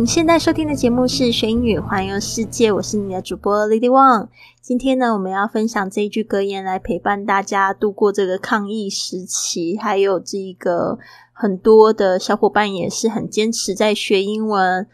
您现在收听的节目是《学英语环游世界》，我是你的主播 Lady Wang。今天呢，我们要分享这一句格言来陪伴大家度过这个抗疫时期，还有这一个很多的小伙伴也是很坚持在学英文。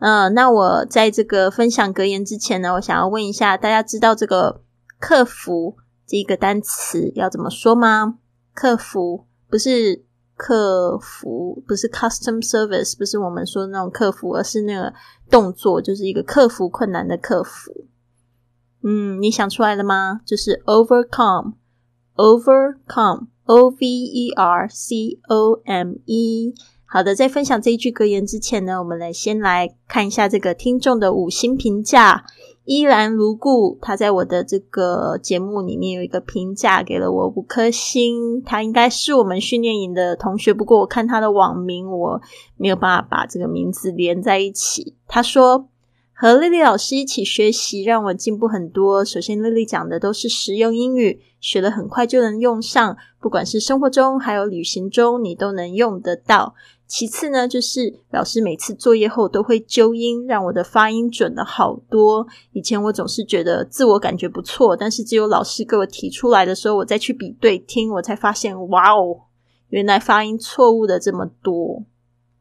嗯，那我在这个分享格言之前呢，我想要问一下大家，知道这个“客服”这个单词要怎么说吗？客服不是。客服不是 custom service，不是我们说的那种客服，而是那个动作，就是一个克服困难的客服。嗯，你想出来了吗？就是 overcome，overcome，o v e r c o m e。好的，在分享这一句格言之前呢，我们来先来看一下这个听众的五星评价。依然如故，他在我的这个节目里面有一个评价，给了我五颗星。他应该是我们训练营的同学，不过我看他的网名，我没有办法把这个名字连在一起。他说：“和丽丽老师一起学习，让我进步很多。首先，丽丽讲的都是实用英语，学了很快就能用上，不管是生活中还有旅行中，你都能用得到。”其次呢，就是老师每次作业后都会纠音，让我的发音准了好多。以前我总是觉得自我感觉不错，但是只有老师给我提出来的时候，我再去比对听，我才发现，哇哦，原来发音错误的这么多。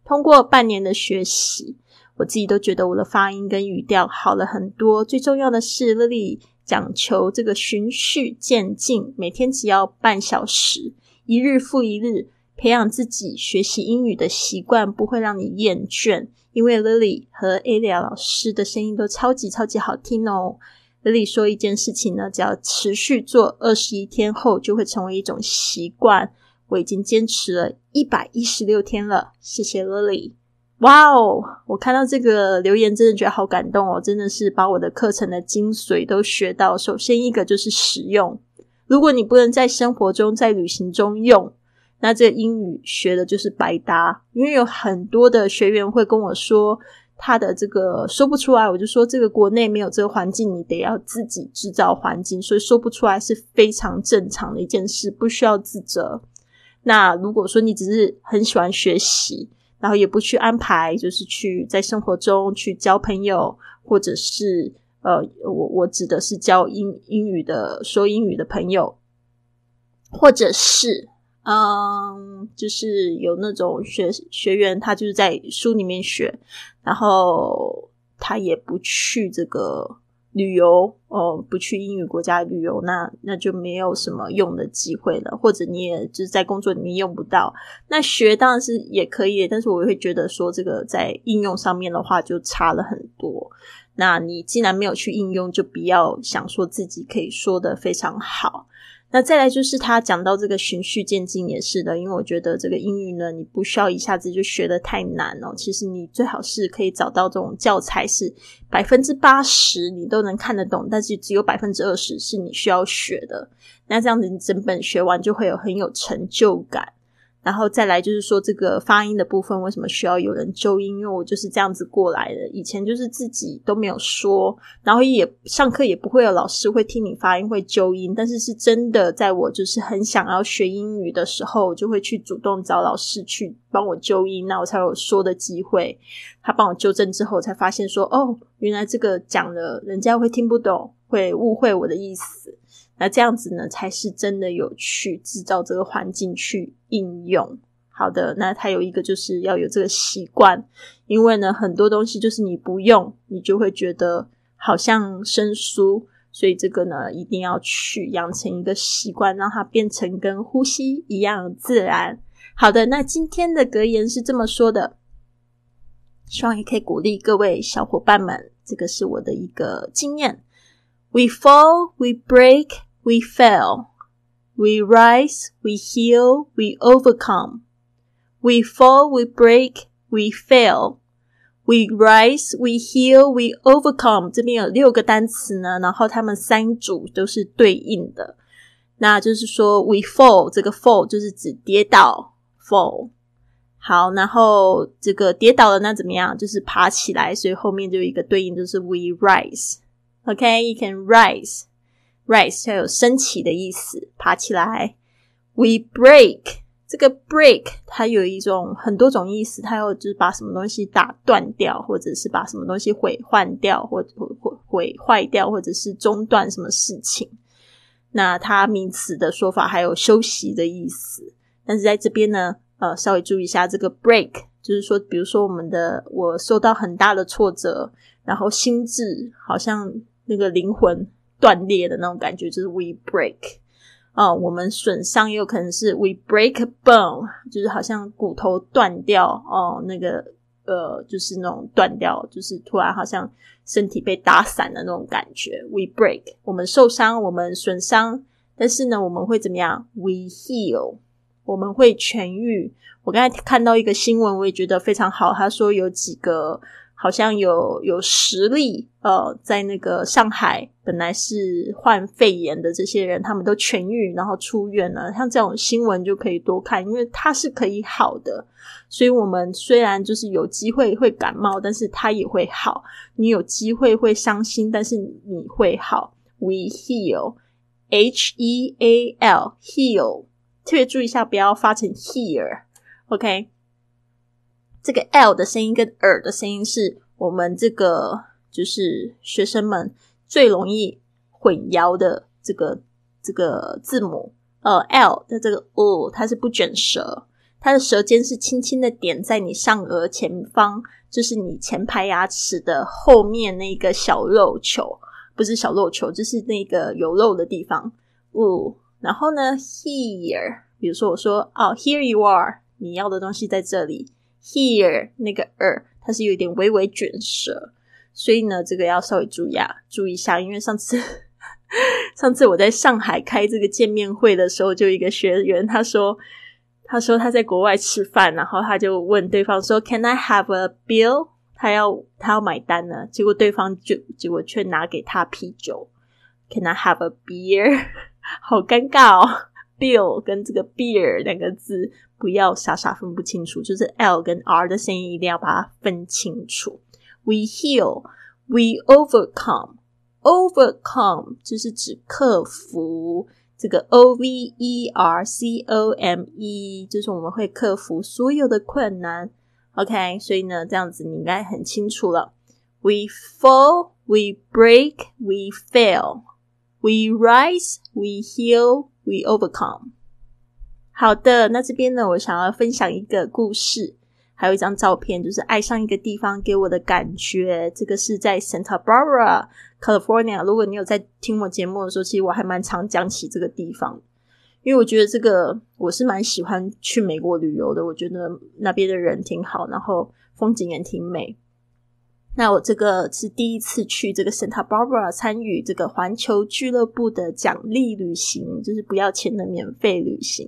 通过半年的学习，我自己都觉得我的发音跟语调好了很多。最重要的是，乐丽讲求这个循序渐进，每天只要半小时，一日复一日。培养自己学习英语的习惯不会让你厌倦，因为 Lily 和 Alia 老师的声音都超级超级好听哦。Lily 说一件事情呢，只要持续做二十一天后，就会成为一种习惯。我已经坚持了一百一十六天了，谢谢 Lily。哇哦，我看到这个留言真的觉得好感动哦，真的是把我的课程的精髓都学到。首先一个就是实用，如果你不能在生活中、在旅行中用。那这个英语学的就是白搭，因为有很多的学员会跟我说，他的这个说不出来，我就说这个国内没有这个环境，你得要自己制造环境，所以说不出来是非常正常的一件事，不需要自责。那如果说你只是很喜欢学习，然后也不去安排，就是去在生活中去交朋友，或者是呃，我我指的是教英英语的说英语的朋友，或者是。嗯，就是有那种学学员，他就是在书里面学，然后他也不去这个旅游哦，不去英语国家旅游，那那就没有什么用的机会了，或者你也就是在工作里面用不到。那学当然是也可以，但是我会觉得说这个在应用上面的话就差了很多。那你既然没有去应用，就不要想说自己可以说的非常好。那再来就是他讲到这个循序渐进也是的，因为我觉得这个英语呢，你不需要一下子就学的太难哦。其实你最好是可以找到这种教材，是百分之八十你都能看得懂，但是只有百分之二十是你需要学的。那这样子你整本学完就会有很有成就感。然后再来就是说这个发音的部分，为什么需要有人纠音？因为我就是这样子过来的，以前就是自己都没有说，然后也上课也不会有老师会听你发音会纠音，但是是真的在我就是很想要学英语的时候，就会去主动找老师去帮我纠音，那我才有说的机会。他帮我纠正之后，才发现说哦，原来这个讲了人家会听不懂，会误会我的意思。那这样子呢，才是真的有去制造这个环境去应用。好的，那它有一个就是要有这个习惯，因为呢，很多东西就是你不用，你就会觉得好像生疏，所以这个呢，一定要去养成一个习惯，让它变成跟呼吸一样自然。好的，那今天的格言是这么说的，希望也可以鼓励各位小伙伴们，这个是我的一个经验：We fall, we break. We fail. We rise, we heal, we overcome. We fall, we break, we fail。We rise, we heal, we overcome。这边有六个单词呢，然后它们三组都是对应的。那就是说，we fall，这个 fall 就是指跌倒，fall。好，然后这个跌倒了，那怎么样？就是爬起来，所以后面就有一个对应，就是 we rise。OK，you can Rise 要有升起的意思，爬起来。We break。这个 break 它有一种很多种意思，它有就是把什么东西打断掉，或者是把什么东西毁换掉，或毁毁坏掉，或者是中断什么事情。那它名词的说法还有休息的意思，但是在这边呢，呃，稍微注意一下这个 break，就是说，比如说我们的我受到很大的挫折，然后心智好像那个灵魂断裂的那种感觉，就是 we break。啊，我们损伤也有可能是 we break a bone，就是好像骨头断掉哦，那个呃，就是那种断掉，就是突然好像身体被打散的那种感觉。we break，我们受伤，我们损伤，但是呢，我们会怎么样？we heal，我们会痊愈。我刚才看到一个新闻，我也觉得非常好，他说有几个。好像有有实力，呃，在那个上海本来是患肺炎的这些人，他们都痊愈，然后出院了。像这种新闻就可以多看，因为它是可以好的。所以，我们虽然就是有机会会感冒，但是它也会好。你有机会会伤心，但是你会好。We heal, H E A L, heal。特别注意一下，不要发成 hear，OK。这个 l 的声音跟耳的声音是我们这个就是学生们最容易混淆的这个这个字母。呃，l 的这个 o 它是不卷舌，它的舌尖是轻轻的点在你上颚前方，就是你前排牙齿的后面那个小肉球，不是小肉球，就是那个有肉的地方。哦，然后呢，here，比如说我说哦，here you are，你要的东西在这里。Here 那个耳，它是有点微微卷舌，所以呢，这个要稍微注意啊，注意一下。因为上次上次我在上海开这个见面会的时候，就一个学员他说，他说他在国外吃饭，然后他就问对方说，Can I have a bill？他要他要买单呢，结果对方就结果却拿给他啤酒，Can I have a beer？好尴尬哦。Bill 跟这个 beer 两个字不要傻傻分不清楚，就是 L 跟 R 的声音一定要把它分清楚。We heal, we overcome, overcome 就是指克服。这个 O V E R C O M E 就是我们会克服所有的困难。OK，所以呢，这样子你应该很清楚了。We fall, we break, we fail, we rise, we heal. We overcome。好的，那这边呢，我想要分享一个故事，还有一张照片，就是爱上一个地方给我的感觉。这个是在 Santa Barbara, California。如果你有在听我节目的时候，其实我还蛮常讲起这个地方，因为我觉得这个我是蛮喜欢去美国旅游的。我觉得那边的人挺好，然后风景也挺美。那我这个是第一次去这个 Santa Barbara 参与这个环球俱乐部的奖励旅行，就是不要钱的免费旅行。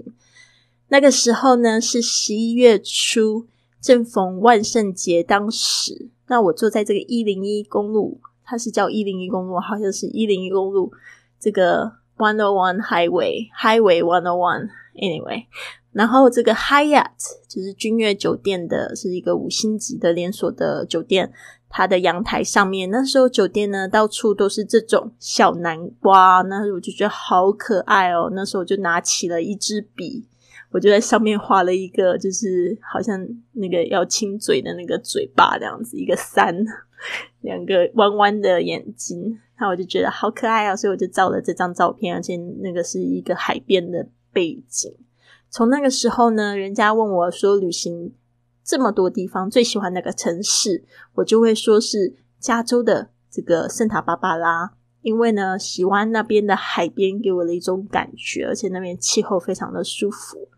那个时候呢是十一月初，正逢万圣节。当时，那我坐在这个一零一公路，它是叫一零一公路，好像是一零一公路这个 One O One Highway Highway One O One Anyway。然后这个 Hyatt 就是君悦酒店的，是一个五星级的连锁的酒店。它的阳台上面，那时候酒店呢，到处都是这种小南瓜，那时候我就觉得好可爱哦。那时候我就拿起了一支笔，我就在上面画了一个，就是好像那个要亲嘴的那个嘴巴这样子，一个三，两个弯弯的眼睛，那我就觉得好可爱啊，所以我就照了这张照片，而且那个是一个海边的背景。从那个时候呢，人家问我说旅行。这么多地方，最喜欢哪个城市？我就会说是加州的这个圣塔芭芭拉，因为呢，喜欢那边的海边给我的一种感觉，而且那边气候非常的舒服。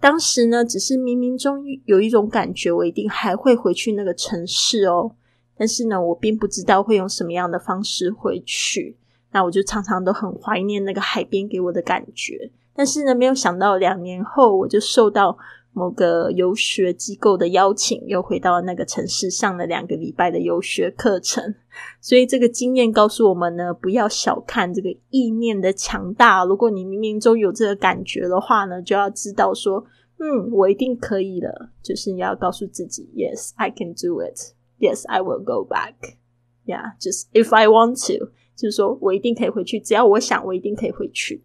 当时呢，只是冥冥中有一种感觉，我一定还会回去那个城市哦。但是呢，我并不知道会用什么样的方式回去。那我就常常都很怀念那个海边给我的感觉。但是呢，没有想到两年后，我就受到。某个游学机构的邀请，又回到那个城市上了两个礼拜的游学课程。所以这个经验告诉我们呢，不要小看这个意念的强大。如果你冥冥中有这个感觉的话呢，就要知道说，嗯，我一定可以的。就是你要告诉自己，Yes, I can do it. Yes, I will go back. Yeah, just if I want to，就是说我一定可以回去，只要我想，我一定可以回去。